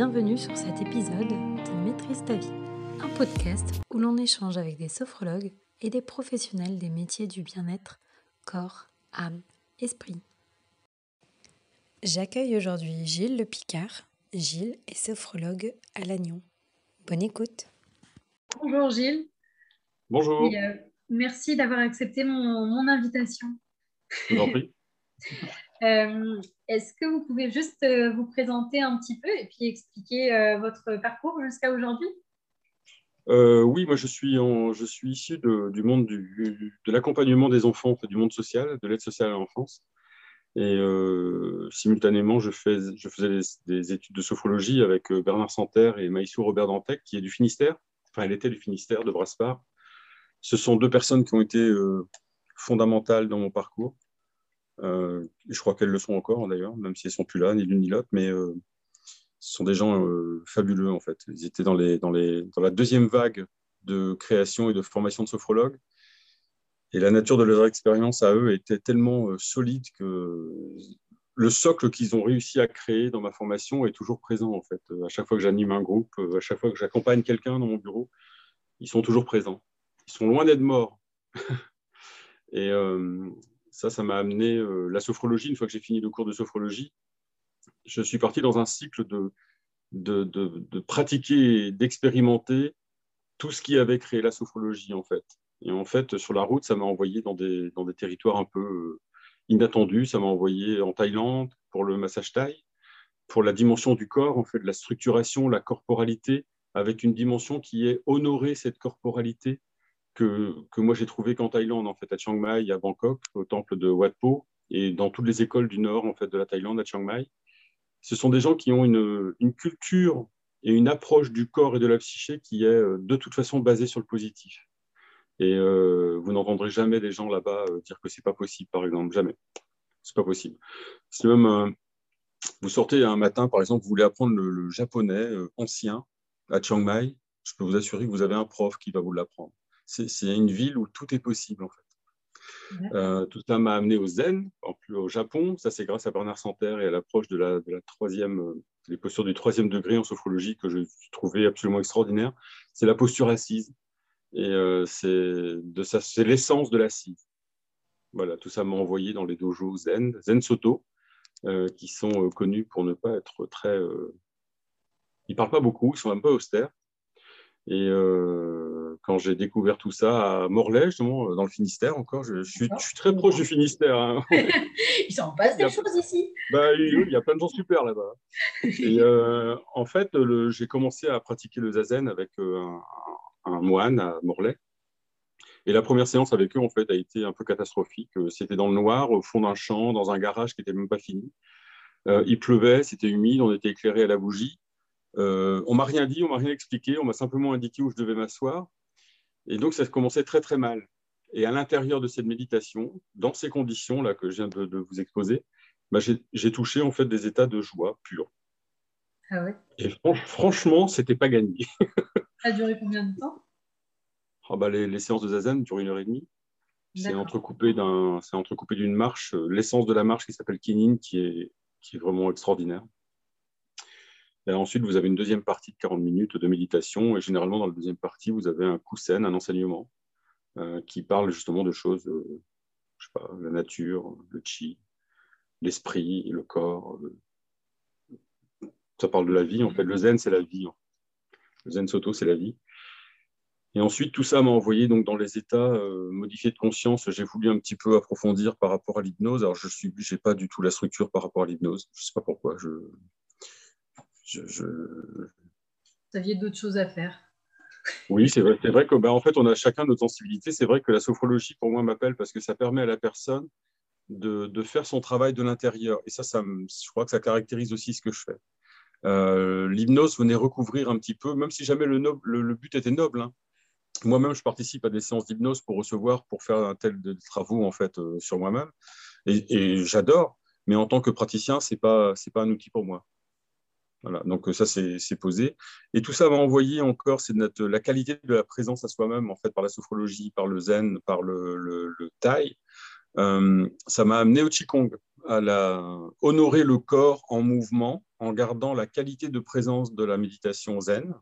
bienvenue sur cet épisode de Maîtrise ta vie, un podcast où l'on échange avec des sophrologues et des professionnels des métiers du bien-être, corps, âme, esprit. J'accueille aujourd'hui Gilles Le Picard. Gilles est sophrologue à Lannion. Bonne écoute. Bonjour Gilles. Bonjour. Euh, merci d'avoir accepté mon, invitation. Je vous en prie. Euh, est-ce que vous pouvez juste euh, vous présenter un petit peu et puis expliquer votre parcours jusqu'à aujourd'hui? Oui, moi je suis, suis issu du monde de l'accompagnement des enfants, du monde social, de l'aide sociale à l'enfance. Et simultanément, je faisais des, études de sophrologie avec Bernard Santerre et Maïsou Robert Dantec, qui est du Finistère. Enfin, elle était du Finistère, de Braspar. Ce sont deux personnes qui ont été fondamentales dans mon parcours. Euh, je crois qu'elles le sont encore d'ailleurs, même si elles sont plus là, ni l'une ni l'autre, mais euh, ce sont des gens euh, fabuleux en fait. Ils étaient dans la deuxième vague de création et de formation de sophrologues. Et la nature de leur expérience à eux était tellement solide que le socle qu'ils ont réussi à créer dans ma formation est toujours présent en fait. À chaque fois que j'anime un groupe, à chaque fois que j'accompagne quelqu'un dans mon bureau, ils sont toujours présents. Ils sont loin d'être morts. et, ça, ça m'a amené euh, la sophrologie. Une fois que j'ai fini le cours de sophrologie, je suis parti dans un cycle de, pratiquer d'expérimenter tout ce qui avait créé la sophrologie, en fait. Et en fait, sur la route, ça m'a envoyé dans des, territoires un peu euh, inattendus. Ça m'a envoyé en Thaïlande pour le massage thaï, pour la dimension du corps, en fait, la structuration, la corporalité, avec une dimension qui est honorer cette corporalité que, moi j'ai trouvé qu'en Thaïlande, en fait, à Chiang Mai, à Bangkok, au temple de Wat Po, et dans toutes les écoles du nord en fait, de la Thaïlande, à Chiang Mai. Ce sont des gens qui ont une, culture et une approche du corps et de la psyché qui est euh, de toute façon basée sur le positif. Et euh, vous n'entendrez jamais des gens là-bas euh, dire que c'est pas possible, par exemple, jamais. C'est pas possible. C'est même, vous sortez un matin, par exemple, vous voulez apprendre le, le japonais ancien à Chiang Mai, je peux vous assurer que vous avez un prof qui va vous l'apprendre c'est une ville où tout est possible en fait. Euh, tout ça m'a amené au zen, en plus au Japon. Ça, c'est grâce à Bernard Santerre et à l'approche de la, de la troisième, euh, les postures du troisième degré en sophrologie que je trouvais absolument extraordinaire. C'est la posture assise. Et euh, c'est l'essence de l'assise. Voilà, tout ça m'a envoyé dans les dojos zen, zen soto, euh, qui sont connus pour ne pas être très. ils parlent pas beaucoup, ils sont même pas austères. Et euh, quand j'ai découvert tout ça à Morlaix, justement, dans le Finistère encore, je, suis, très proche du Finistère. Hein. il s'en passe des choses ici. Bah, il, y a plein de gens super là-bas. Et euh, en fait, j'ai commencé à pratiquer le zazen avec euh, un, moine à Morlaix. Et la première séance avec eux, en fait, a été un peu catastrophique. C'était dans le noir, au fond d'un champ, dans un garage qui n'était même pas fini. il pleuvait, c'était humide, on était éclairé à la bougie. Euh, on m'a rien dit, on m'a rien expliqué, on m'a simplement indiqué où je devais m'asseoir. Et donc, ça commençait très, très mal. Et à l'intérieur de cette méditation, dans ces conditions-là que je viens de, vous exposer, bah, j'ai touché en fait des états de joie pure. Ah ouais? Et franchement, c'était pas gagné. ça a duré combien de temps? Ah bah, les, séances de zazen durent une heure et demie. C'est entrecoupé d'une marche, euh, l'essence de la marche qui s'appelle Kinin, qui est, qui est vraiment extraordinaire. Et ensuite, vous avez une deuxième partie de 40 minutes de méditation. Et généralement, dans la deuxième partie, vous avez un kusen, un enseignement, euh, qui parle justement de choses, euh, je sais pas, la nature, le chi, l'esprit, le corps. Ça parle de la vie, en fait. Le zen, c'est la vie. Le zen soto, c'est la vie. Et ensuite, tout ça m'a envoyé donc dans les états euh, modifiés de conscience. J'ai voulu un petit peu approfondir par rapport à l'hypnose. Alors, je n'ai pas du tout la structure par rapport à l'hypnose. Je ne sais pas pourquoi. Je, je, Vous aviez d'autres choses à faire. Oui, c'est vrai, vrai que bah, en fait, on a chacun notre sensibilité. C'est vrai que la sophrologie, pour moi, m'appelle parce que ça permet à la personne de, faire son travail de l'intérieur. Et ça, ça, je crois que ça caractérise aussi ce que je fais. Euh, l'hypnose venait recouvrir un petit peu, même si jamais le, le, but était noble. Hein. Moi-même, je participe à des séances d'hypnose pour recevoir, pour faire un tel de travaux en fait euh, sur moi-même, et, j'adore. Mais en tant que praticien, c'est pas c'est pas un outil pour moi. Voilà, donc ça, c'est posé. Et tout ça m'a envoyé encore, c'est la qualité de la présence à soi-même, en fait, par la sophrologie, par le zen, par le, le, thaï. Euh, ça m'a amené au Qigong. à la, honorer le corps en mouvement en gardant la qualité de présence de la méditation zen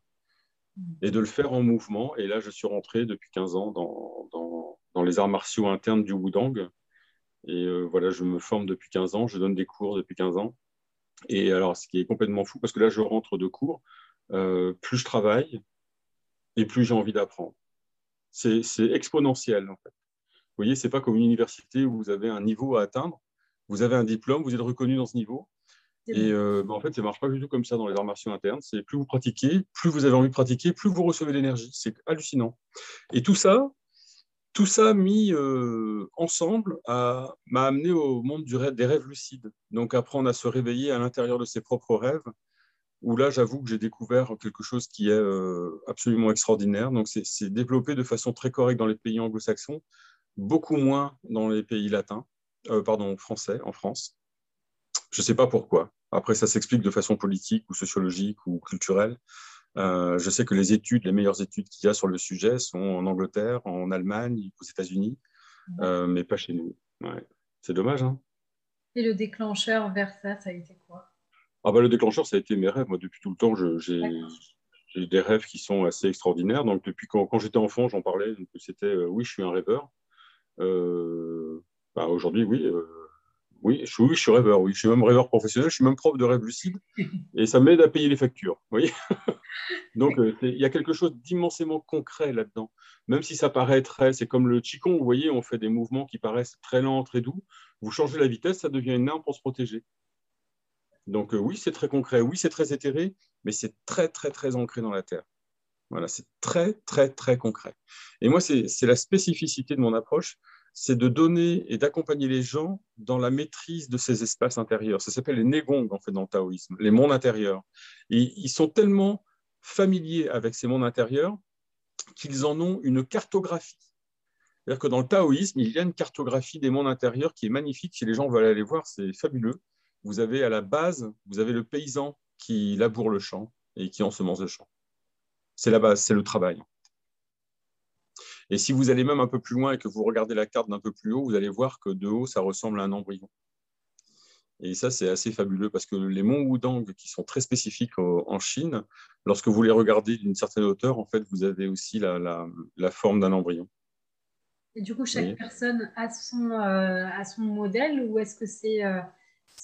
et de le faire en mouvement. Et là, je suis rentré depuis 15 ans dans, dans, dans les arts martiaux internes du Wudang. Et euh, voilà, je me forme depuis 15 ans, je donne des cours depuis 15 ans. Et alors, ce qui est complètement fou, parce que là, je rentre de cours, euh, plus je travaille et plus j'ai envie d'apprendre. C'est exponentiel, en fait. Vous voyez, c'est pas comme une université où vous avez un niveau à atteindre, vous avez un diplôme, vous êtes reconnu dans ce niveau. Et euh, bah, en fait, ça ne marche pas du tout comme ça dans les arts martiaux internes. C'est plus vous pratiquez, plus vous avez envie de pratiquer, plus vous recevez d'énergie. C'est hallucinant. Et tout ça, tout ça mis euh, ensemble m'a amené au monde du rêve, des rêves lucides. Donc apprendre à se réveiller à l'intérieur de ses propres rêves, où là j'avoue que j'ai découvert quelque chose qui est euh, absolument extraordinaire. Donc c'est développé de façon très correcte dans les pays anglo-saxons, beaucoup moins dans les pays latins, euh, pardon, français, en France. Je ne sais pas pourquoi. Après, ça s'explique de façon politique ou sociologique ou culturelle. Euh, je sais que les études, les meilleures études qu'il y a sur le sujet sont en Angleterre, en Allemagne, aux États-Unis, euh, mais pas chez nous. C'est dommage. Hein Et le déclencheur vers ça, ça a été quoi? Ah bah, Le déclencheur, ça a été mes rêves. Moi, depuis tout le temps, j'ai des rêves qui sont assez extraordinaires. Donc, depuis quand, j'étais enfant, j'en parlais. C'était euh, oui, je suis un rêveur. Bah, aujourd'hui, oui oui, je, oui, je suis rêveur, oui. Je suis même rêveur professionnel, je suis même prof de rêve lucide et ça m'aide à payer les factures. voyez? Donc, euh, il y a quelque chose d'immensément concret là-dedans. Même si ça paraît très, c'est comme le Qigong, vous voyez, on fait des mouvements qui paraissent très lents, très doux. Vous changez la vitesse, ça devient une arme pour se protéger. Donc, euh, oui, c'est très concret, oui, c'est très éthéré, mais c'est très, très, très ancré dans la terre. Voilà, c'est très, très, très concret. Et moi, c'est la spécificité de mon approche c'est de donner et d'accompagner les gens dans la maîtrise de ces espaces intérieurs. Ça s'appelle les négong, en fait, dans le taoïsme, les mondes intérieurs. Et ils sont tellement familiers avec ces mondes intérieurs qu'ils en ont une cartographie. C'est-à-dire que dans le taoïsme, il y a une cartographie des mondes intérieurs qui est magnifique. Si les gens veulent aller voir, c'est fabuleux. Vous avez à la base, vous avez le paysan qui laboure le champ et qui ensemence le champ. C'est la base, c'est le travail. Et si vous allez même un peu plus loin et que vous regardez la carte d'un peu plus haut, vous allez voir que de haut, ça ressemble à un embryon. Et ça, c'est assez fabuleux parce que les monts Wudang, qui sont très spécifiques en Chine, lorsque vous les regardez d'une certaine hauteur, en fait, vous avez aussi la, forme d'un embryon. Et du coup, chaque personne a son, euh, son modèle ou est-ce que c'est euh,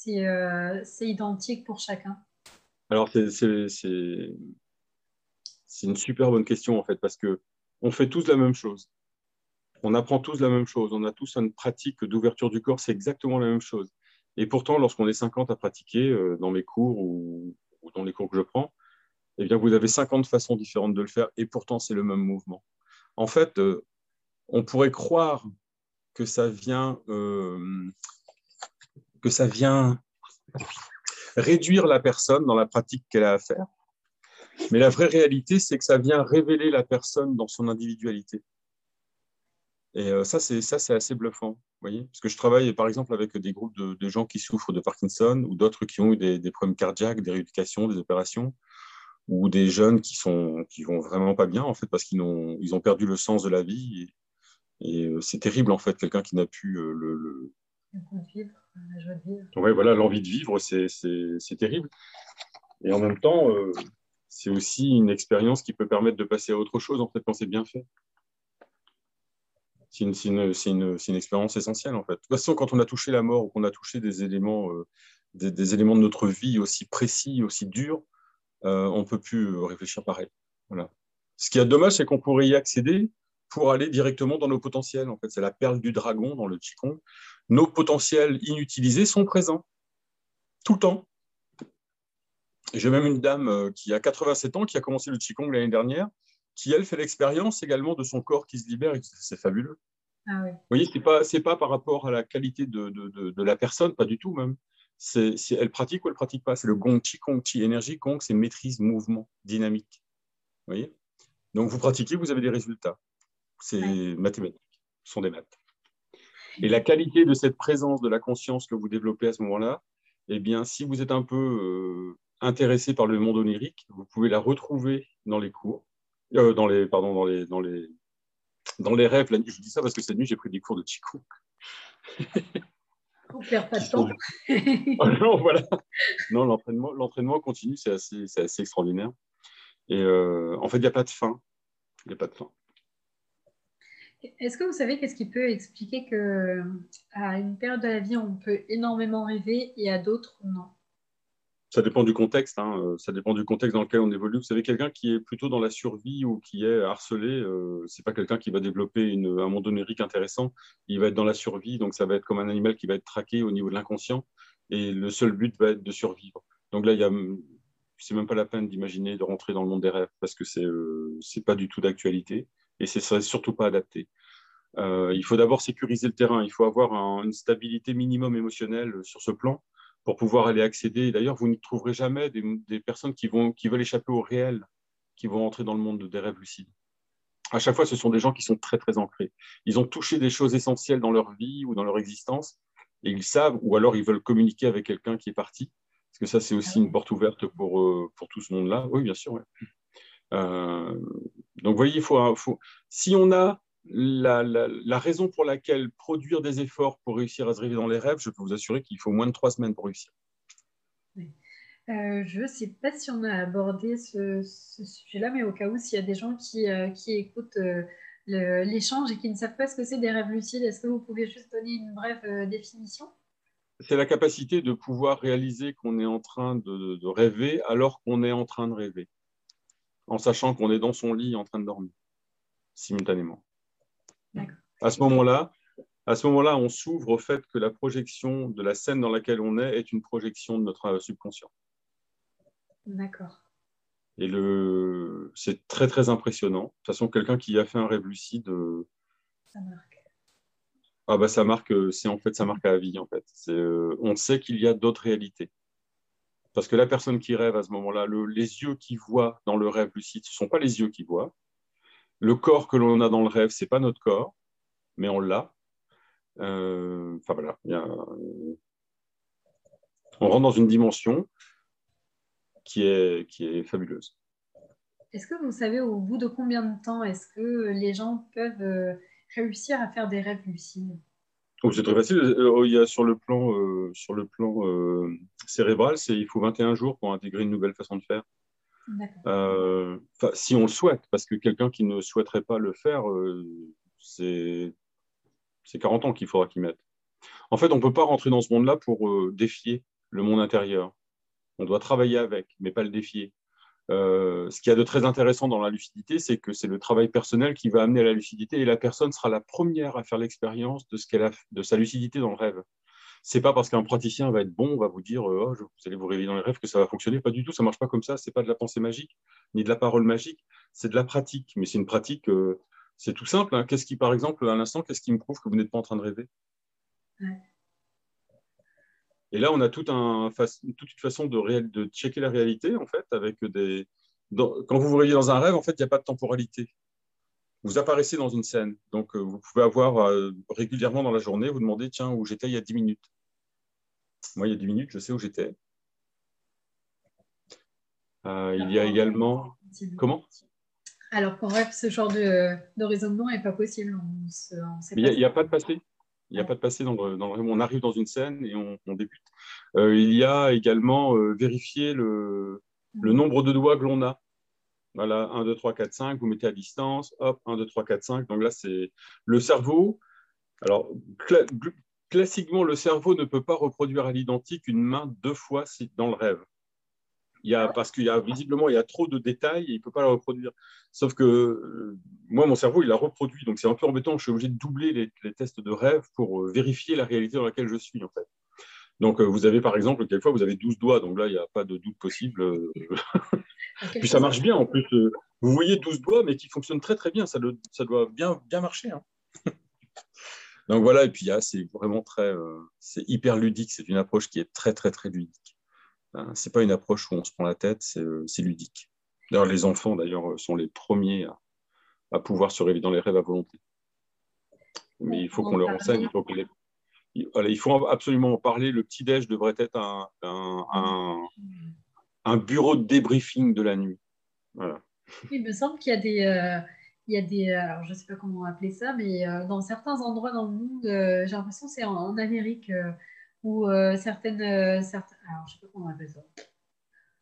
euh, identique pour chacun? Alors, c'est une super bonne question, en fait, parce que on fait tous la même chose. On apprend tous la même chose. On a tous une pratique d'ouverture du corps, c'est exactement la même chose. Et pourtant, lorsqu'on est 50 à pratiquer euh, dans mes cours ou, dans les cours que je prends, eh bien, vous avez 50 façons différentes de le faire et pourtant, c'est le même mouvement. En fait, euh, on pourrait croire que ça vient, euh, que ça vient réduire la personne dans la pratique qu'elle a à faire. Mais la vraie réalité, c'est que ça vient révéler la personne dans son individualité. Et euh, ça, c'est ça, c'est assez bluffant, voyez, parce que je travaille par exemple avec des groupes de, gens qui souffrent de Parkinson ou d'autres qui ont eu des, problèmes cardiaques, des rééducations, des opérations, ou des jeunes qui sont qui vont vraiment pas bien en fait parce qu'ils ont ils ont perdu le sens de la vie et, euh, c'est terrible en fait quelqu'un qui n'a plus euh, le, le... vivre, la joie de vivre. Ouais, voilà, l'envie de vivre, c'est terrible. Et en même temps, c'est aussi une expérience qui peut permettre de passer à autre chose en fait quand c'est bien fait. C'est une, expérience essentielle en fait. De toute façon, quand on a touché la mort ou qu'on a touché des éléments, euh, des, éléments de notre vie aussi précis, aussi durs, euh, on ne peut plus euh, réfléchir pareil. Voilà. Ce qui est dommage, c'est qu'on pourrait y accéder pour aller directement dans nos potentiels. En fait, c'est la perle du dragon dans le Qigong. Nos potentiels inutilisés sont présents tout le temps. J'ai même une dame qui a 87 ans, qui a commencé le Qigong l'année dernière, qui, elle, fait l'expérience également de son corps qui se libère. C'est fabuleux. Ah Vous voyez, ce n'est pas, pas par rapport à la qualité de, de, de, la personne, pas du tout même. C'est, elle pratique ou elle pratique pas. C'est le Gong Qigong, Qi énergie, Gong, c'est maîtrise, mouvement, dynamique. Vous voyez? Donc vous pratiquez, vous avez des résultats. C'est mathématique, ce sont des maths. Et la qualité de cette présence de la conscience que vous développez à ce moment-là, eh bien, si vous êtes un peu euh, intéressé par le monde onirique, vous pouvez la retrouver dans les cours, euh, dans les, pardon, dans les, dans les, dans les rêves. La nuit, je dis ça parce que cette nuit, j'ai pris des cours de Qigong. On perd pas de temps. Ah non, voilà. Non, l'entraînement, l'entraînement continue, c'est assez, c'est assez extraordinaire. Et euh, en fait, il n'y a pas de fin. Il n'y a pas de fin. Est-ce que vous savez qu'est-ce qui peut expliquer que à une période de la vie, on peut énormément rêver et à d'autres, non ça dépend du contexte. Hein. Euh, ça dépend du contexte dans lequel on évolue. Vous savez, quelqu'un qui est plutôt dans la survie ou qui est harcelé, euh, c'est pas quelqu'un qui va développer un monde onirique intéressant. Il va être dans la survie, donc ça va être comme un animal qui va être traqué au niveau de l'inconscient. Et le seul but va être de survivre. Donc là, il y a, c'est même pas la peine d'imaginer de rentrer dans le monde des rêves parce que c'est euh, pas du tout d'actualité et ce serait surtout pas adapté. Euh, il faut d'abord sécuriser le terrain. Il faut avoir une stabilité minimum émotionnelle sur ce plan pour pouvoir aller accéder. D'ailleurs, vous ne trouverez jamais des, personnes qui, vont, qui veulent échapper au réel, qui vont entrer dans le monde des rêves lucides. À chaque fois, ce sont des gens qui sont très, très ancrés. Ils ont touché des choses essentielles dans leur vie ou dans leur existence, et ils savent, ou alors ils veulent communiquer avec quelqu'un qui est parti, parce que ça, c'est aussi une porte ouverte pour, euh, pour tout ce monde-là. Oui, bien sûr. Euh, donc, vous voyez, il faut, faut, si on a la, raison pour laquelle produire des efforts pour réussir à se réveiller dans les rêves, je peux vous assurer qu'il faut moins de trois semaines pour réussir. Euh, je ne sais pas si on a abordé ce, sujet-là, mais au cas où, s'il y a des gens qui, euh, écoutent euh, l'échange et qui ne savent pas ce que c'est des rêves lucides, est-ce que vous pouvez juste donner une brève définition? C'est la capacité de pouvoir réaliser qu'on est en train de rêver alors qu'on est en train de rêver, en sachant qu'on est dans son lit en train de dormir simultanément. À ce moment-là, à ce moment-là, on s'ouvre au fait que la projection de la scène dans laquelle on est est une projection de notre subconscient. D'accord. Et le... c'est très très impressionnant. De toute façon, quelqu'un qui a fait un rêve lucide. Euh, ça marque. Ah bah ça marque, euh, c'est en fait ça marque à la vie en fait. Euh, on sait qu'il y a d'autres réalités. Parce que la personne qui rêve à ce moment-là, les yeux qui voient dans le rêve lucide, ce ne sont pas les yeux qui voient, le corps que l'on a dans le rêve, c'est pas notre corps, mais on l'a. Euh, enfin voilà, on rentre dans une dimension qui est, qui est fabuleuse. Est-ce que vous savez au bout de combien de temps est-ce que les gens peuvent euh, réussir à faire des rêves lucides? Oh, c'est très facile. Euh, il y a sur le plan, sur le plan cérébral, c'est il faut 21 jours pour intégrer une nouvelle façon de faire. Euh, si on le souhaite, parce que quelqu'un qui ne souhaiterait pas le faire, euh, c'est 40 ans qu'il faudra qu'il mette. En fait, on ne peut pas rentrer dans ce monde-là pour euh, défier le monde intérieur. On doit travailler avec, mais pas le défier. ce qu'il y a de très intéressant dans la lucidité, c'est que c'est le travail personnel qui va amener à la lucidité et la personne sera la première à faire l'expérience de, ce a, de sa lucidité dans le rêve c'est pas parce qu'un praticien va être bon, on va vous dire euh, oh, vous allez vous réveiller dans les rêves que ça va fonctionner. Pas du tout, ça marche pas comme ça. C'est pas de la pensée magique ni de la parole magique, c'est de la pratique. Mais c'est une pratique, euh, c'est tout simple. Hein. Qu'est-ce qui, par exemple, à l'instant, qu'est-ce qui me prouve que vous n'êtes pas en train de rêver? Et là, on a tout un, toute une façon de, de checker la réalité, en fait, avec des. quand vous vous réveillez dans un rêve, en fait, il n'y a pas de temporalité vous apparaissez dans une scène. Donc, euh, vous pouvez avoir régulièrement dans la journée, vous demandez, tiens, où j'étais il y a 10 minutes. Moi, il y a 10 minutes, je sais où j'étais. Euh, il y a également. Comment? Alors qu'en rêve, ce genre de, de raisonnement n'est pas possible. il n'y a, pas de passé. Il n'y a pas de passé dans le, On arrive dans une scène et on, débute. Euh, il y a également euh, vérifier le, le, mhm. nombre de doigts que l'on a. Voilà, 1, 2, 3, 4, 5, vous mettez à distance, hop, 1, 2, 3, 4, 5. Donc là, c'est le cerveau. Alors, classiquement, le cerveau ne peut pas reproduire à l'identique une main deux fois dans le rêve. Il y a, parce qu'il y a visiblement il y a trop de détails et il ne peut pas la reproduire. Sauf que euh, moi, mon cerveau, il la reproduit. Donc c'est un peu embêtant. Je suis obligé de doubler les, tests de rêve pour euh, vérifier la réalité dans laquelle je suis, en fait. Donc euh, vous avez par exemple, quelquefois, vous avez 12 doigts. Donc là, il n'y a pas de doute possible. Puis ça marche bien en plus. Vous voyez 12 doigts, mais qui fonctionnent très très bien. Ça, ça doit bien, bien marcher. Hein. Donc voilà, et puis c'est vraiment très, euh, c'est hyper ludique. C'est une approche qui est très très très ludique. Hein, c'est pas une approche où on se prend la tête, c'est euh, ludique. D'ailleurs, les enfants d'ailleurs euh, sont les premiers à, pouvoir se réveiller dans les rêves à volonté. Mais il faut qu'on leur enseigne, il faut il faut absolument en parler. Le petit déj devrait être un, un, un, bureau de débriefing de la nuit. Voilà. Il me semble qu'il y a des, il y a des, euh, alors je ne sais pas comment appeler ça, mais euh, dans certains endroits dans le monde, euh, j'ai l'impression que c'est en, Amérique, ou certaines, certaines... Alors, je sais pas comment on appelle ça.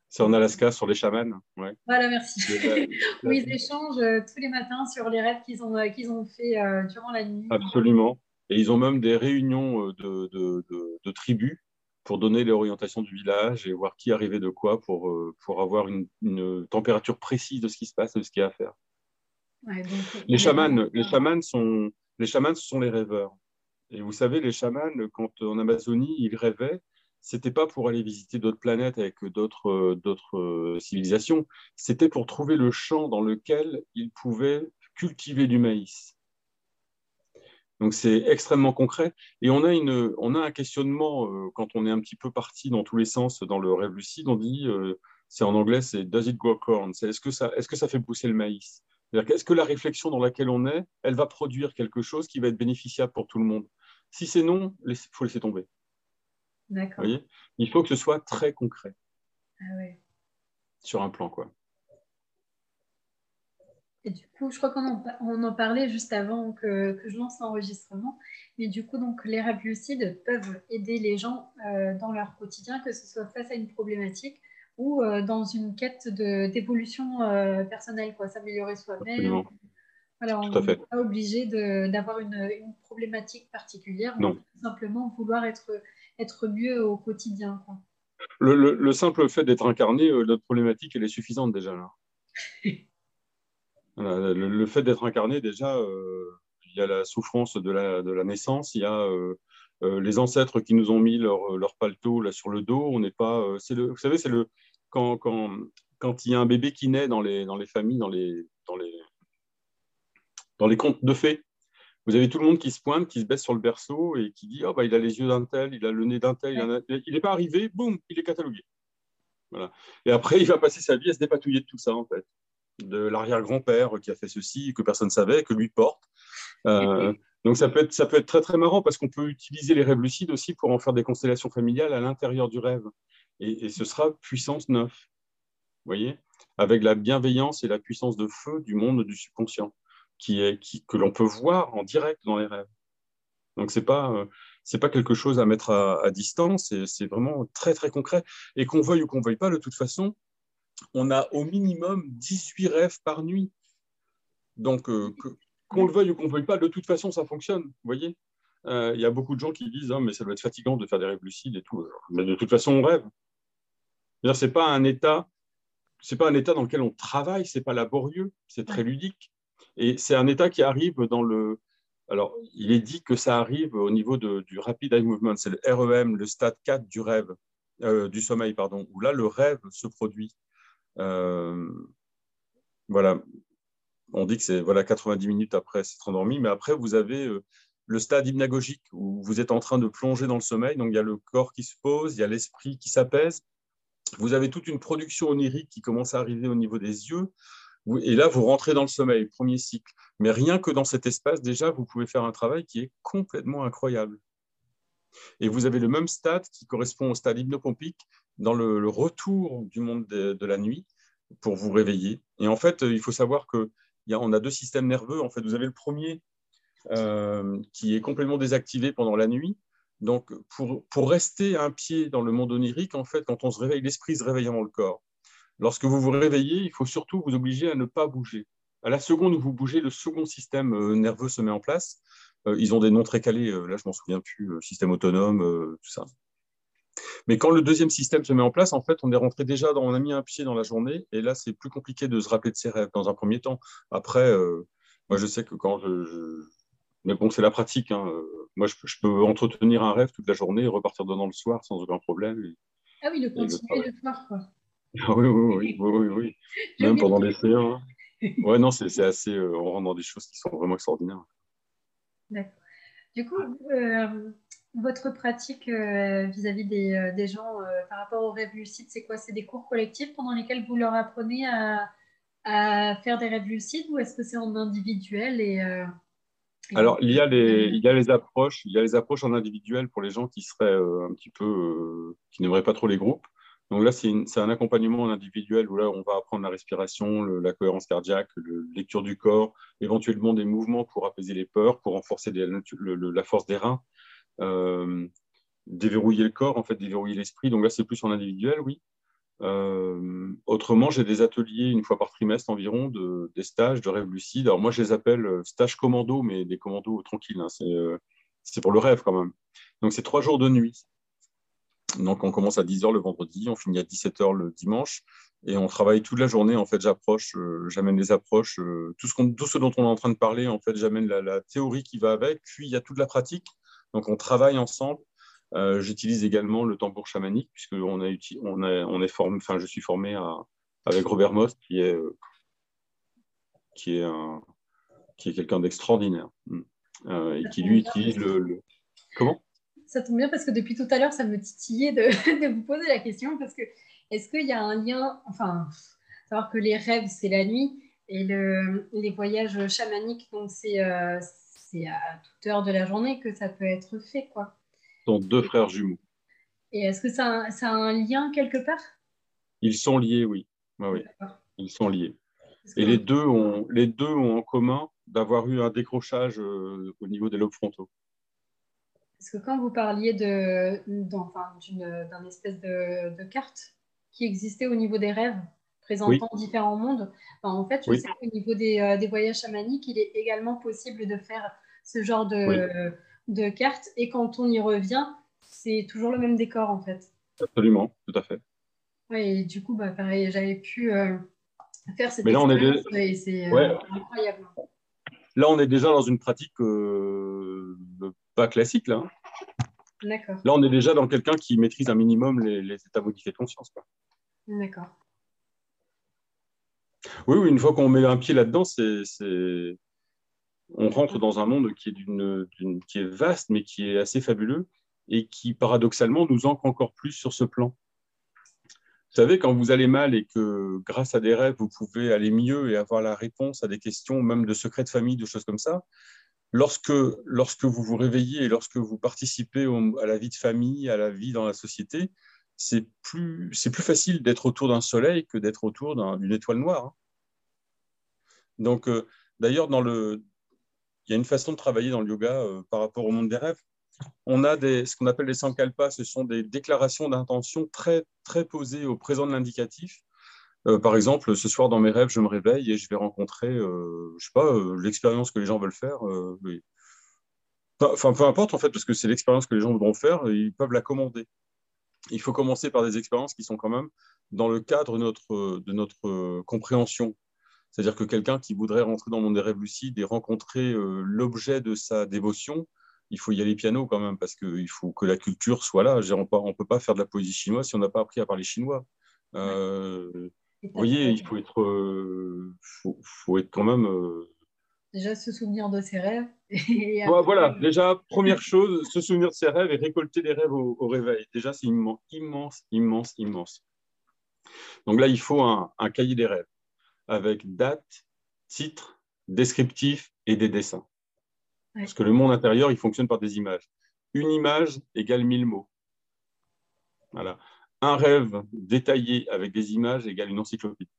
C'est en Alaska, sur les chamans. Ouais. Voilà, merci. où ils échangent tous les matins sur les rêves qu'ils ont, qu'ils ont fait durant la nuit. Absolument. Et ils ont même des réunions de, de, de, tribus pour donner l'orientation du village et voir qui arrivait de quoi pour, pour avoir une, une, température précise de ce qui se passe, de ce qu'il y a à faire. les, chamans, les, chamans sont, les chamans, ce sont les rêveurs. Et vous savez, les chamans, quand en Amazonie, ils rêvaient, c'était pas pour aller visiter d'autres planètes avec d'autres euh, d'autres euh, civilisations, c'était pour trouver le champ dans lequel ils pouvaient cultiver du maïs. Donc c'est extrêmement concret. Et on a, une, on a un questionnement euh, quand on est un petit peu parti dans tous les sens dans le rêve lucide. On dit, c'est en anglais, c'est does it grow corn C'est est-ce que, ça, est-ce que ça fait pousser le maïs? Est-ce que la réflexion dans laquelle on est, elle va produire quelque chose qui va être bénéficiable pour tout le monde? Si c'est non, il faut laisser tomber. D'accord. Il faut que ce soit très concret. Ah ouais. Sur un plan, quoi. Et du coup, je crois qu'on en, on en parlait juste avant que, que je lance l'enregistrement. Mais du coup, donc, les rêves lucides peuvent aider les gens euh, dans leur quotidien, que ce soit face à une problématique ou euh, dans une quête d'évolution euh, personnelle, quoi, s'améliorer soi-même. Voilà, on n'est pas obligé d'avoir une, une, problématique particulière. Non. On peut simplement vouloir être être mieux au quotidien. Le, simple fait d'être incarné, notre problématique, elle est suffisante déjà. Là. le, fait d'être incarné, déjà, euh, il y a la souffrance de la, de la naissance, il y a euh, les ancêtres qui nous ont mis leur, leur paletot là, sur le dos. On n'est pas. le, vous savez, c'est le. Quand, quand, quand il y a un bébé qui naît dans les, dans les familles, dans les, dans les, dans les contes de fées, vous avez tout le monde qui se pointe, qui se baisse sur le berceau et qui dit oh, bah, il a les yeux d'un tel, il a le nez d'un tel, il n'est pas arrivé, boum, il est catalogué. Voilà. Et après, il va passer sa vie à se dépatouiller de tout ça, en fait. De l'arrière-grand-père qui a fait ceci, que personne ne savait, que lui porte. Euh, donc, ça peut, être, ça peut être très, très marrant parce qu'on peut utiliser les rêves lucides aussi pour en faire des constellations familiales à l'intérieur du rêve. Et, et, ce sera puissance 9. Vous voyez Avec la bienveillance et la puissance de feu du monde du subconscient qui est, qui, que l'on peut voir en direct dans les rêves. Donc, ce n'est pas, euh, c'est pas quelque chose à mettre à, distance, c'est vraiment très, très concret. Et qu'on veuille ou qu'on ne veuille pas, de toute façon, on a au minimum 18 rêves par nuit. Donc, euh, qu'on le veuille ou qu'on ne veuille pas, de toute façon, ça fonctionne. Vous voyez euh, Il y a beaucoup de gens qui disent ah, mais ça doit être fatigant de faire des rêves lucides et tout. Mais de toute façon, on rêve. Ce n'est pas un état. C'est pas un état dans lequel on travaille, c'est pas laborieux, c'est très ludique. Et c'est un état qui arrive dans le. Alors, il est dit que ça arrive au niveau du Rapid Eye Movement, c'est le REM, le stade 4 du rêve, euh, du sommeil, pardon, où là, le rêve se produit. Euh, voilà. On dit que c'est voilà, 90 minutes après s'être endormi, mais après, vous avez euh, le stade hypnagogique où vous êtes en train de plonger dans le sommeil. Donc, il y a le corps qui se pose, il y a l'esprit qui s'apaise. Vous avez toute une production onirique qui commence à arriver au niveau des yeux. Et là, vous rentrez dans le sommeil, premier cycle. Mais rien que dans cet espace, déjà, vous pouvez faire un travail qui est complètement incroyable. Et vous avez le même stade qui correspond au stade hypnopompique dans le, retour du monde de, la nuit pour vous réveiller. Et en fait, il faut savoir que a, on a deux systèmes nerveux. En fait, vous avez le premier euh, qui est complètement désactivé pendant la nuit. Donc, pour, pour rester un pied dans le monde onirique, en fait, quand on se réveille, l'esprit se réveille avant le corps. Lorsque vous vous réveillez, il faut surtout vous obliger à ne pas bouger. À la seconde où vous bougez, le second système euh, nerveux se met en place. Euh, ils ont des noms très calés, euh, là je m'en souviens plus, système autonome, tout ça. Mais quand le deuxième système se met en place, en fait, on est rentré déjà, on a mis un pied dans la journée, et là c'est plus compliqué de se rappeler de ses rêves dans un premier temps. Après, moi je sais que quand je, mais bon, c'est la pratique. Hein. Moi, je, peux entretenir un rêve toute la journée et repartir dedans le soir sans aucun problème. Ah oui, le continuer le soir, quoi. Ah oui, oui, oui, oui, oui, Même pendant les séances. Ouais, non, c'est assez. Euh, on rentre dans des choses qui sont vraiment extraordinaires. D'accord. Du coup, euh, votre pratique euh, vis-à-vis des, des, gens par rapport aux rêves lucides, c'est quoi? C'est des cours collectifs pendant lesquels vous leur apprenez à, à faire des rêves lucides ou est-ce que c'est en individuel et, Alors, il y, a les, il y a les approches, il y a les approches en individuel pour les gens qui seraient un petit peu, qui n'aimeraient pas trop les groupes. Donc là, c'est un accompagnement individuel où là, on va apprendre la respiration, la cohérence cardiaque, la lecture du corps, éventuellement des mouvements pour apaiser les peurs, pour renforcer la force des reins. Euh, déverrouiller le corps, en fait, déverrouiller l'esprit. Donc là, c'est plus en individuel, oui. Euh, autrement, j'ai des ateliers une fois par trimestre environ, de, des stages de rêve lucide. Alors moi, je les appelle euh, stages commando, mais des commandos tranquilles. Hein. C'est pour le rêve quand même. Donc c'est trois jours de nuit. Donc on commence à 10h le vendredi, on finit à 17h le dimanche, et on travaille toute la journée. En fait, j'approche, j'amène les approches, tout, ce dont on est en train de parler, en fait, j'amène la, théorie qui va avec, puis il y a toute la pratique. Donc on travaille ensemble. Euh, j'utilise également le tambour chamanique, puisque on a, on on est formé, enfin, je suis formé avec Robert Most, qui est, qui est, qui est quelqu'un d'extraordinaire, hmm. euh, et qui lui utilise le, Comment? Ça tombe bien parce que depuis tout à l'heure, ça me titillait de, vous poser la question, parce que est-ce qu'il y a un lien, enfin, savoir que les rêves, c'est la nuit, et le, les voyages chamaniques, donc c'est euh, à toute heure de la journée que ça peut être fait, quoi sont deux frères jumeaux. Et est-ce que ça a, un lien quelque part? Ils sont liés, oui. oui. Ils sont liés. Et les deux, ont, les deux ont en commun d'avoir eu un décrochage euh, au niveau des lobes frontaux. Parce que quand vous parliez d'un espèce de, carte qui existait au niveau des rêves, présentant différents mondes, en fait, je sais qu'au niveau des, euh, des, voyages chamaniques, il est également possible de faire ce genre de, de cartes. Et quand on y revient, c'est toujours le même décor en fait. Absolument, tout à fait. Oui, et du coup, bah, pareil, j'avais pu euh, faire cette Mais là, on est et c'est euh, incroyable. Là, on est déjà dans une pratique euh, pas classique, là. Hein. D'accord. Là, on est déjà dans quelqu'un qui maîtrise un minimum les, états modifiés de conscience. D'accord. Oui, oui, une fois qu'on met un pied là-dedans, c'est on rentre dans un monde qui est, qui est vaste, mais qui est assez fabuleux et qui, paradoxalement, nous ancre encore plus sur ce plan. Vous savez, quand vous allez mal et que grâce à des rêves, vous pouvez aller mieux et avoir la réponse à des questions, même de secrets de famille, de choses comme ça, lorsque, lorsque vous vous réveillez et lorsque vous participez à la vie de famille, à la vie dans la société, c'est plus, plus facile d'être autour d'un soleil que d'être autour d'une étoile noire. Hein. Donc, euh, d'ailleurs, dans le, il y a une façon de travailler dans le yoga euh, par rapport au monde des rêves. On a ce qu'on appelle les sankalpas, ce sont des déclarations d'intention très, très posées au présent de l'indicatif. Euh, par exemple, ce soir dans mes rêves, je me réveille et je vais rencontrer, euh, je sais pas, l'expérience que les gens veulent faire. Enfin, peu importe en fait, parce que c'est l'expérience que les gens voudront faire, ils peuvent la commander. Il faut commencer par des expériences qui sont quand même dans le cadre notre, de notre compréhension c'est-à-dire que quelqu'un qui voudrait rentrer dans le monde des rêves lucides et rencontrer euh, l'objet de sa dévotion, il faut y aller piano quand même, parce qu'il faut que la culture soit là. On ne peut pas faire de la poésie chinoise si on n'a pas appris à parler chinois. Euh, vous voyez, il faut être, euh, faut, être quand même. Déjà se souvenir de ses rêves. Voilà, déjà, première chose, se souvenir de ses rêves et récolter les rêves au, réveil. Déjà, c'est immense, immense, immense, immense. Donc là, il faut un cahier des rêves avec date, titre, descriptif et des dessins. Parce que le monde intérieur, il fonctionne par des images. Une image égale mille mots. Voilà. Un rêve détaillé avec des images égale une encyclopédie.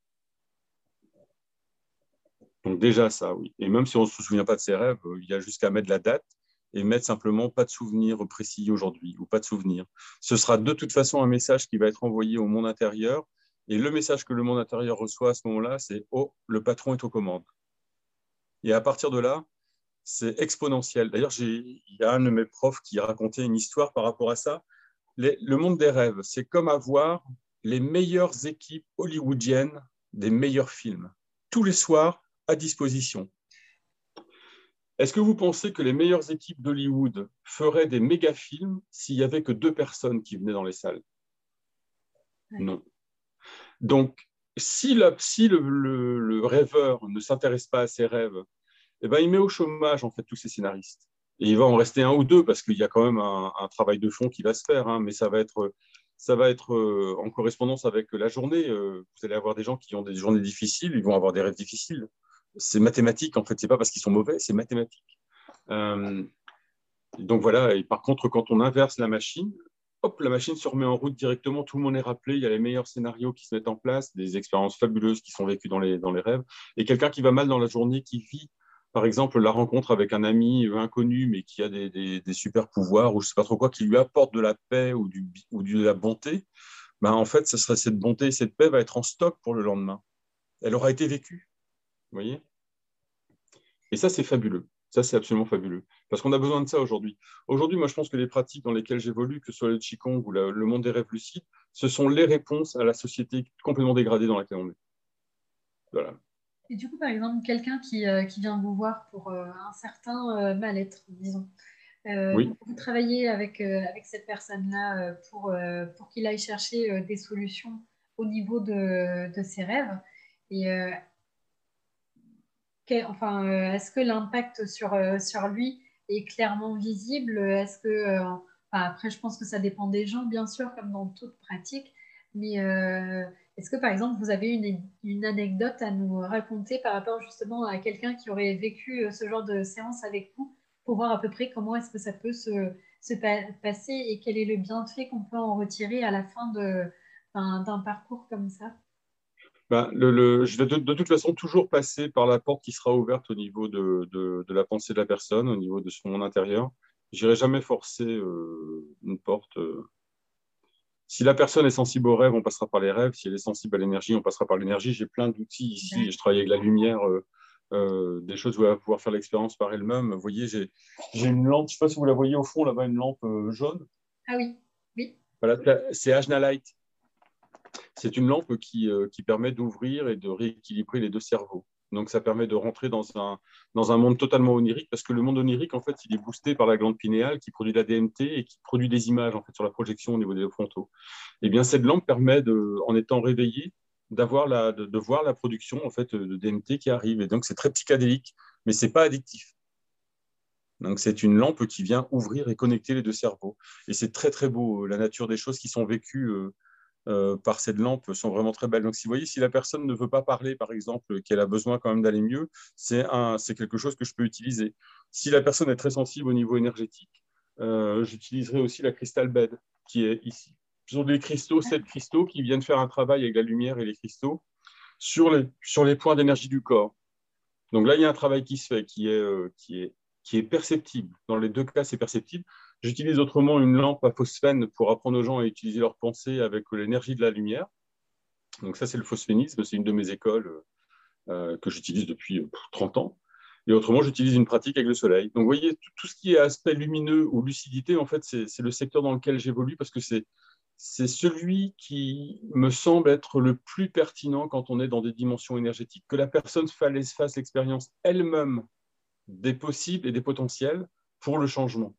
Donc déjà ça, oui. Et même si on ne se souvient pas de ses rêves, il y a jusqu'à mettre la date et mettre simplement pas de souvenir précis aujourd'hui ou pas de souvenir. Ce sera de toute façon un message qui va être envoyé au monde intérieur et le message que le monde intérieur reçoit à ce moment-là, c'est Oh, le patron est aux commandes. Et à partir de là, c'est exponentiel. D'ailleurs, il y a un de mes profs qui racontait une histoire par rapport à ça. le monde des rêves, c'est comme avoir les meilleures équipes hollywoodiennes des meilleurs films, tous les soirs à disposition. Est-ce que vous pensez que les meilleures équipes d'Hollywood feraient des méga films s'il n'y avait que deux personnes qui venaient dans les salles? Non. Donc, si, le, rêveur ne s'intéresse pas à ses rêves, eh ben, il met au chômage en fait tous ces scénaristes. Il va en rester un ou deux parce qu'il y a quand même un, travail de fond qui va se faire, hein, mais ça va être, ça va être euh, en correspondance avec la journée. Euh, vous allez avoir des gens qui ont des journées difficiles, ils vont avoir des rêves difficiles. C'est mathématique en fait, c'est pas parce qu'ils sont mauvais, c'est mathématique. Euh, donc voilà, et par contre, quand on inverse la machine, hop, la machine se remet en route directement, tout le monde est rappelé, il y a les meilleurs scénarios qui se mettent en place, des expériences fabuleuses qui sont vécues dans les, rêves, et quelqu'un qui va mal dans la journée, qui vit par exemple, la rencontre avec un ami inconnu, mais qui a des, super pouvoirs, ou je ne sais pas trop quoi, qui lui apporte de la paix ou, du, ou de la bonté, ben, en fait, ce serait cette bonté et cette paix va être en stock pour le lendemain. Elle aura été vécue. Vous voyez? Et ça, c'est fabuleux. Ça, c'est absolument fabuleux. Parce qu'on a besoin de ça aujourd'hui. Aujourd'hui, moi, je pense que les pratiques dans lesquelles j'évolue, que ce soit le Qigong ou le monde des rêves lucides, ce sont les réponses à la société complètement dégradée dans laquelle on est. Voilà. Et du coup, par exemple, quelqu'un qui, euh, qui vient vous voir pour euh, un certain euh, mal-être, disons. Vous travaillez avec, avec cette personne-là pour, pour qu'il aille chercher des solutions au niveau de, de ses rêves. Et enfin, est-ce que l'impact sur, sur lui est clairement visible? Est-ce que, après, je pense que ça dépend des gens, bien sûr, comme dans toute pratique. Mais est-ce que par exemple vous avez une, anecdote à nous raconter par rapport justement à quelqu'un qui aurait vécu euh, ce genre de séance avec vous pour voir à peu près comment est-ce que ça peut se, passer et quel est le bienfait qu'on peut en retirer à la fin d'un parcours comme ça? Ben, le, je vais de, toute façon toujours passer par la porte qui sera ouverte au niveau de, la pensée de la personne, au niveau de son monde intérieur. Je n'irai jamais forcer euh, une porte. Euh, si la personne est sensible aux rêves, on passera par les rêves. Si elle est sensible à l'énergie, on passera par l'énergie. J'ai plein d'outils ici. Je travaille avec la lumière, euh, des choses où elle va pouvoir faire l'expérience par elle-même. Vous voyez, j'ai une lampe, je ne sais pas si vous la voyez au fond, là-bas, une lampe jaune. Ah oui, oui. Voilà, c'est Ajna Light. C'est une lampe qui, qui permet d'ouvrir et de rééquilibrer les deux cerveaux. Donc, ça permet de rentrer dans un, dans un monde totalement onirique, parce que le monde onirique, en fait, il est boosté par la glande pinéale qui produit la DMT et qui produit des images en fait, sur la projection au niveau des frontaux. Et eh bien, cette lampe permet, de, en étant réveillé, la, de, voir la production en fait, de DMT qui arrive. Et donc, c'est très psychédélique, mais ce n'est pas addictif. Donc, c'est une lampe qui vient ouvrir et connecter les deux cerveaux. Et c'est très, très beau, la nature des choses qui sont vécues. Euh, euh, par cette lampe sont vraiment très belles. Donc, si vous voyez, si la personne ne veut pas parler, par exemple, qu'elle a besoin quand même d'aller mieux, c'est quelque chose que je peux utiliser. Si la personne est très sensible au niveau énergétique, euh, j'utiliserai aussi la Crystal Bed qui est ici. Ce sont des cristaux, sept cristaux qui viennent faire un travail avec la lumière et les cristaux sur les, sur les points d'énergie du corps. Donc là, il y a un travail qui se fait qui est, euh, qui est, qui est perceptible. Dans les deux cas, c'est perceptible. J'utilise autrement une lampe à phosphène pour apprendre aux gens à utiliser leur pensée avec l'énergie de la lumière. Donc ça, c'est le phosphénisme, c'est une de mes écoles euh, que j'utilise depuis 30 ans. Et autrement, j'utilise une pratique avec le soleil. Donc vous voyez, tout ce qui est aspect lumineux ou lucidité, en fait, c'est le secteur dans lequel j'évolue parce que c'est celui qui me semble être le plus pertinent quand on est dans des dimensions énergétiques. Que la personne fasse l'expérience elle-même des possibles et des potentiels pour le changement.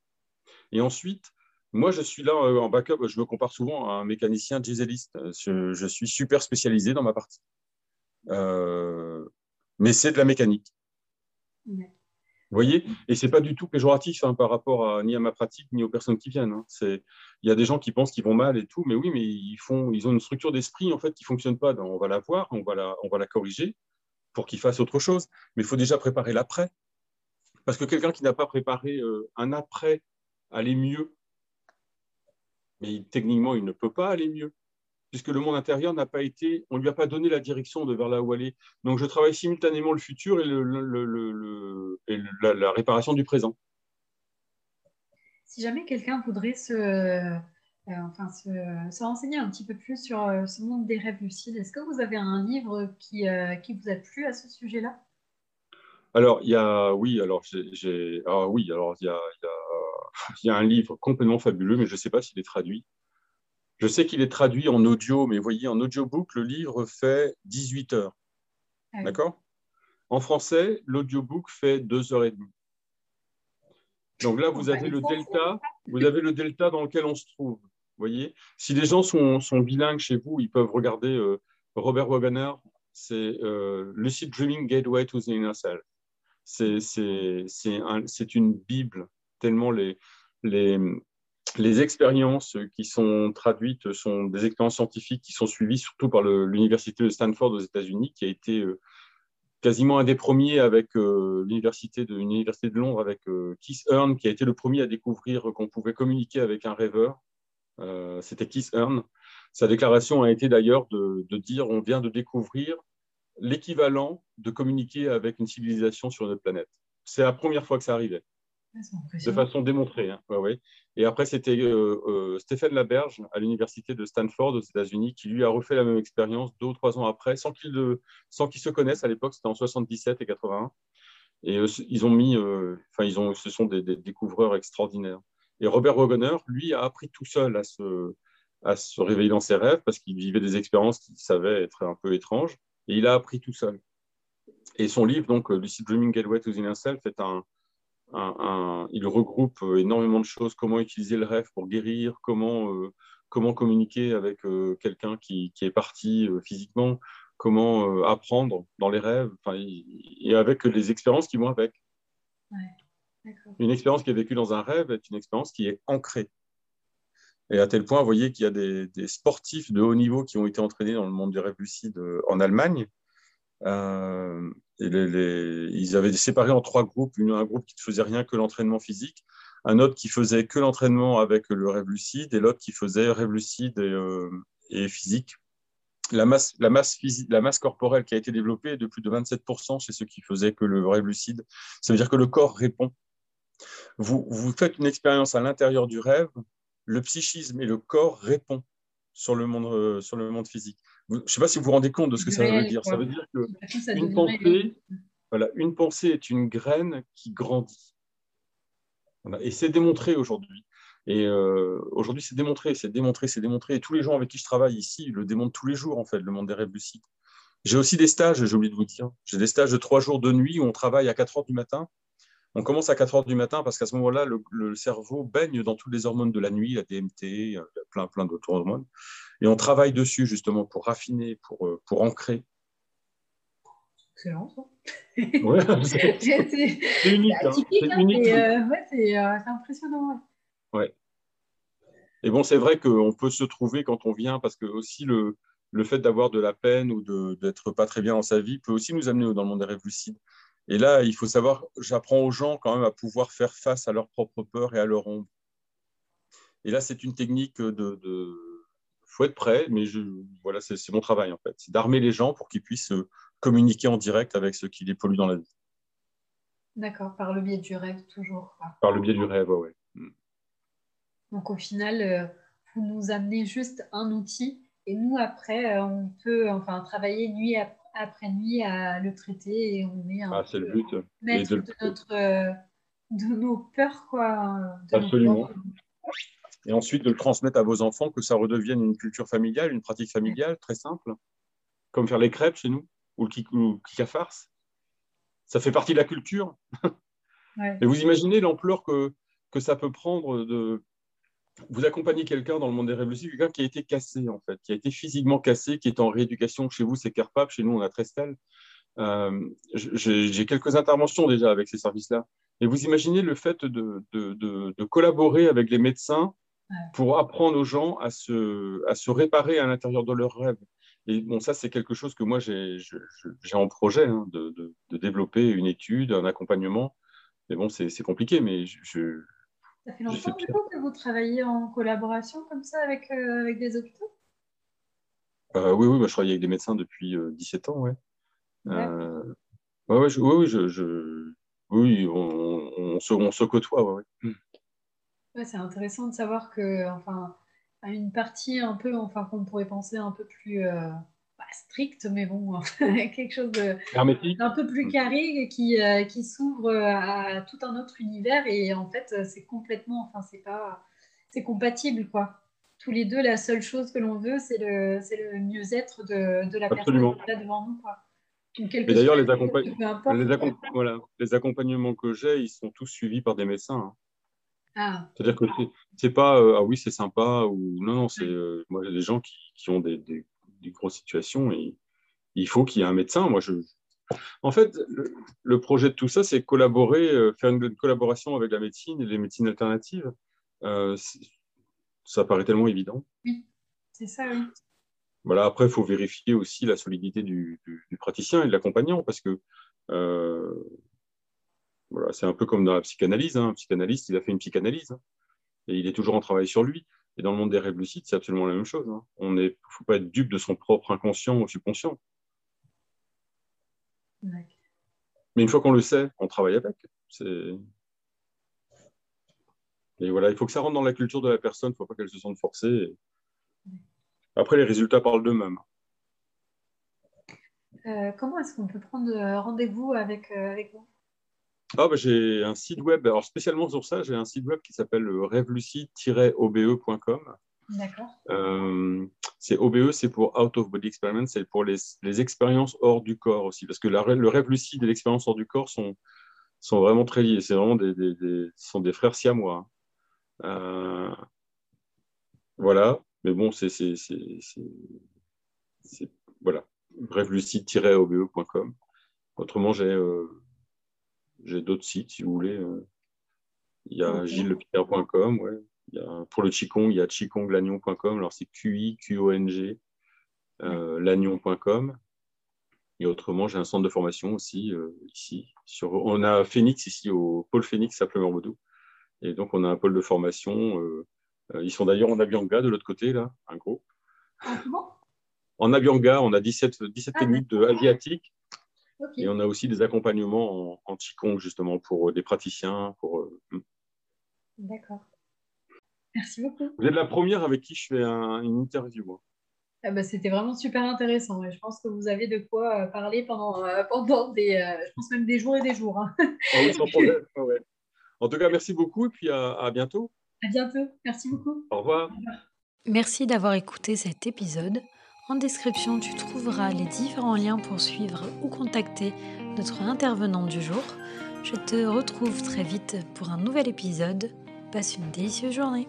Et ensuite, moi, je suis là euh, en backup, je me compare souvent à un mécanicien dieseliste. Je, suis super spécialisé dans ma partie. Euh, mais c'est de la mécanique. Vous voyez? Et ce n'est pas du tout péjoratif hein, par rapport à, ni à ma pratique, ni aux personnes qui viennent. Hein. Il y a des gens qui pensent qu'ils vont mal et tout, mais oui, mais ils, font, ils ont une structure d'esprit en fait, qui ne fonctionne pas. on va la voir, on va la, on va la corriger pour qu'ils fassent autre chose. Mais il faut déjà préparer l'après. Parce que quelqu'un qui n'a pas préparé euh, un après aller mieux. Mais techniquement, il ne peut pas aller mieux, puisque le monde intérieur n'a pas été, on ne lui a pas donné la direction de vers là où aller. Donc je travaille simultanément le futur et, le, la, réparation du présent. Si jamais quelqu'un voudrait se, euh, enfin, se, renseigner un petit peu plus sur euh, ce monde des rêves lucides, est-ce que vous avez un livre qui, euh, qui vous a plu à ce sujet-là? Alors, il y a, oui, alors, j'ai, ah, oui, alors, il y a, il y a un livre complètement fabuleux, mais je ne sais pas s'il est traduit. Je sais qu'il est traduit en audio, mais vous voyez, en audiobook, le livre fait 18 heures. Ah D'accord? En français, l'audiobook fait 2 heures et demie. Donc là, vous avez le delta, vous avez le delta dans lequel on se trouve. Voyez? Si les gens sont, bilingues chez vous, ils peuvent regarder euh, Robert Wagner, c'est euh, Lucid Dreaming Gateway to the Inner Self. C'est une Bible tellement les, les, les expériences qui sont traduites sont des expériences scientifiques qui sont suivies surtout par l'université de Stanford aux États-Unis, qui a été euh, quasiment un des premiers avec euh, l'université de, de Londres, avec euh, Keith Earn, qui a été le premier à découvrir qu'on pouvait communiquer avec un rêveur. C'était Keith Earn. Sa déclaration a été d'ailleurs de, dire on vient de découvrir l'équivalent de communiquer avec une civilisation sur notre planète. c'est la première fois que ça arrivait. De façon démontrée. Hein. Et après, c'était euh, euh, Stéphane Laberge à l'université de Stanford aux États-Unis qui lui a refait la même expérience deux ou trois ans après, sans qu'ils se connaissent à l'époque, c'était en 77 et 81. Et ils ont mis, enfin, ils ce sont des, découvreurs extraordinaires. Et Robert Wagner, lui, a appris tout seul à se, réveiller dans ses rêves parce qu'il vivait des expériences qu'il savait être un peu étranges. Et il a appris tout seul. Et son livre, donc Lucid Dreaming Gateway to the Inner Self, est un, un, il regroupe énormément de choses. Comment utiliser le rêve pour guérir, comment, euh, comment communiquer avec euh, quelqu'un qui, qui, est parti euh, physiquement, comment apprendre dans les rêves, et avec les expériences qui vont avec. une expérience qui est vécue dans un rêve est une expérience qui est ancrée. Et à tel point, vous voyez qu'il y a des, des, sportifs de haut niveau qui ont été entraînés dans le monde du rêve lucide en Allemagne. Euh, ils avaient séparé en trois groupes. un groupe qui ne faisait rien que l'entraînement physique, un autre qui faisait que l'entraînement avec le rêve lucide et l'autre qui faisait rêve lucide et, euh, physique. La masse, corporelle qui a été développée est de plus de 27% chez ceux qui faisaient que le rêve lucide. Ça veut dire que le corps répond. Vous, faites une expérience à l'intérieur du rêve, le psychisme et le corps répondent euh, sur le monde physique. Je ne sais pas si vous vous rendez compte de ce que ça veut dire. Ça veut dire que une pensée, voilà, une pensée est une graine qui grandit. Et c'est démontré aujourd'hui. Et euh, aujourd'hui, c'est démontré, c'est démontré, c'est démontré. Et tous les gens avec qui je travaille ici le démontrent tous les jours, en fait, le monde des rêves lucides. J'ai aussi des stages, j'ai oublié de vous dire. J'ai des stages de trois jours de nuit où on travaille à 4 heures du matin. On commence à 4 heures du matin parce qu'à ce moment-là, le, cerveau baigne dans toutes les hormones de la nuit, la DMT, plein, plein d'autres hormones. Et on travaille dessus justement pour raffiner, pour, euh, pour ancrer. Excellent, ça. Ouais, c'est unique. Hein. C'est hein, unique. Euh, ouais, c'est euh, impressionnant. Ouais. Et bon, c'est vrai qu'on peut se trouver quand on vient, parce que aussi le, le fait d'avoir de la peine ou d'être pas très bien dans sa vie peut aussi nous amener dans le monde des rêves lucides. Et là, il faut savoir, j'apprends aux gens quand même à pouvoir faire face à leurs propres peurs et à leur ombre. Et là, c'est une technique de, faut être prêt, mais je, voilà, c'est mon travail en fait. C'est d'armer les gens pour qu'ils puissent euh, communiquer en direct avec ce qui les pollue dans la vie. D'accord, par le biais du rêve toujours. Par le biais du rêve, oui. Mm. Donc au final, euh, vous nous amenez juste un outil et nous après, euh, on peut enfin travailler nuit après nuit à le traiter et on est un ah, c'est le but. maître de, notre, de nos peurs quoi. Absolument et ensuite de le transmettre à vos enfants, que ça redevienne une culture familiale, une pratique familiale très simple, comme faire les crêpes chez nous, ou le kika farce. Ça fait partie de la culture. Et vous imaginez l'ampleur que, que ça peut prendre de vous accompagner quelqu'un dans le monde des révolutions, quelqu'un qui a été cassé, en fait, qui a été physiquement cassé, qui est en rééducation. Chez vous, c'est Carpap, chez nous, on a Trestel. Euh, J'ai quelques interventions déjà avec ces services-là. Et vous imaginez le fait de, de, de, collaborer avec les médecins pour apprendre aux gens à se, à se réparer à l'intérieur de leurs rêves. Et bon, ça, c'est quelque chose que moi, j'ai en projet hein, de, de, développer une étude, un accompagnement. Mais bon, c'est compliqué, mais je. Ça fait longtemps du coup, que vous travaillez en collaboration comme ça avec, euh, avec des hôpitaux? Euh, Oui, oui je travaille avec des médecins depuis 17 euh, ans, ouais. Euh, ouais, ouais, oui, je, je, oui on, on, se, on se côtoie, ouais. ouais c'est intéressant de savoir que, enfin, une partie un peu, enfin, qu'on pourrait penser un peu plus euh, pas stricte, mais bon, quelque chose de un peu plus carré qui, euh, qui s'ouvre à tout un autre univers et en fait, c'est complètement, enfin, c'est pas, c'est compatible, quoi. Tous les deux, la seule chose que l'on veut, c'est le, c'est le mieux-être de, de la personne qui est là devant nous, quoi. Et d'ailleurs, les, les, voilà, les accompagnements que j'ai, ils sont tous suivis par des médecins. Hein. Ah. C'est-à-dire que c'est pas euh, ah oui c'est sympa ou non non c'est euh, moi des gens qui, qui ont des, des, grosses situations et il faut qu'il y ait un médecin. Moi je en fait le, projet de tout ça c'est collaborer euh, faire une, collaboration avec la médecine et les médecines alternatives. ça paraît tellement évident. Oui c'est ça oui. Voilà après il faut vérifier aussi la solidité du, du, du praticien et de l'accompagnant parce que c'est un peu comme dans la psychanalyse. Hein. Un psychanalyste, il a fait une psychanalyse hein. et il est toujours en travail sur lui. Et dans le monde des rêves lucides, c'est absolument la même chose. Hein. On ne faut pas être dupe de son propre inconscient ou subconscient. Mais une fois qu'on le sait, on travaille avec. Et voilà, il faut que ça rentre dans la culture de la personne, il ne faut pas qu'elle se sente forcée. Après, les résultats parlent d'eux-mêmes. Euh, comment est-ce qu'on peut prendre euh, rendez-vous avec, euh, avec vous? Ah, bah, J'ai un site web, alors spécialement sur ça, j'ai un site web qui s'appelle revlucide-obe.com. D'accord. c'est OBE, c'est pour Out of Body Experiment, c'est pour les, les, expériences hors du corps aussi, parce que la, le rêve lucide et l'expérience hors du corps sont, sont vraiment très liés. C'est vraiment des, des, sont des frères siamois. Euh, voilà, mais bon, c'est voilà, rêvelucide-obe.com. Autrement, j'ai euh, j'ai d'autres sites si vous voulez. Euh. Il y a gilleslepierre.com, ouais. Il y a, pour le Qigong, il y a qigonglagnon.com. Alors c'est Q-I-Q-O-N-G, euh, lagnon.com. Et autrement, j'ai un centre de formation aussi ici. Sur, on a Phoenix ici au pôle Phoenix à Pleuvoir-Modou. Et donc, on a un pôle de formation. ils sont d'ailleurs en Abianga de l'autre côté, là, un gros. Ah, en Abianga, on a 17, 17 techniques de asiatique. Et on a aussi des accompagnements en, en Qigong, justement, pour euh, des praticiens. Pour, euh, hmm. D'accord. Merci beaucoup. Vous êtes la première avec qui je fais une interview. Ah bah, C'était vraiment super intéressant. je pense que vous avez de quoi euh, parler pendant, pendant des, je pense même des jours et des jours. Hein. Ah oui, sans problème. En tout cas, merci beaucoup et puis à, à bientôt. À bientôt. Merci beaucoup. Au revoir. Merci d'avoir écouté cet épisode. En description, tu trouveras les différents liens pour suivre ou contacter notre intervenant du jour. Je te retrouve très vite pour un nouvel épisode. Passe une délicieuse journée.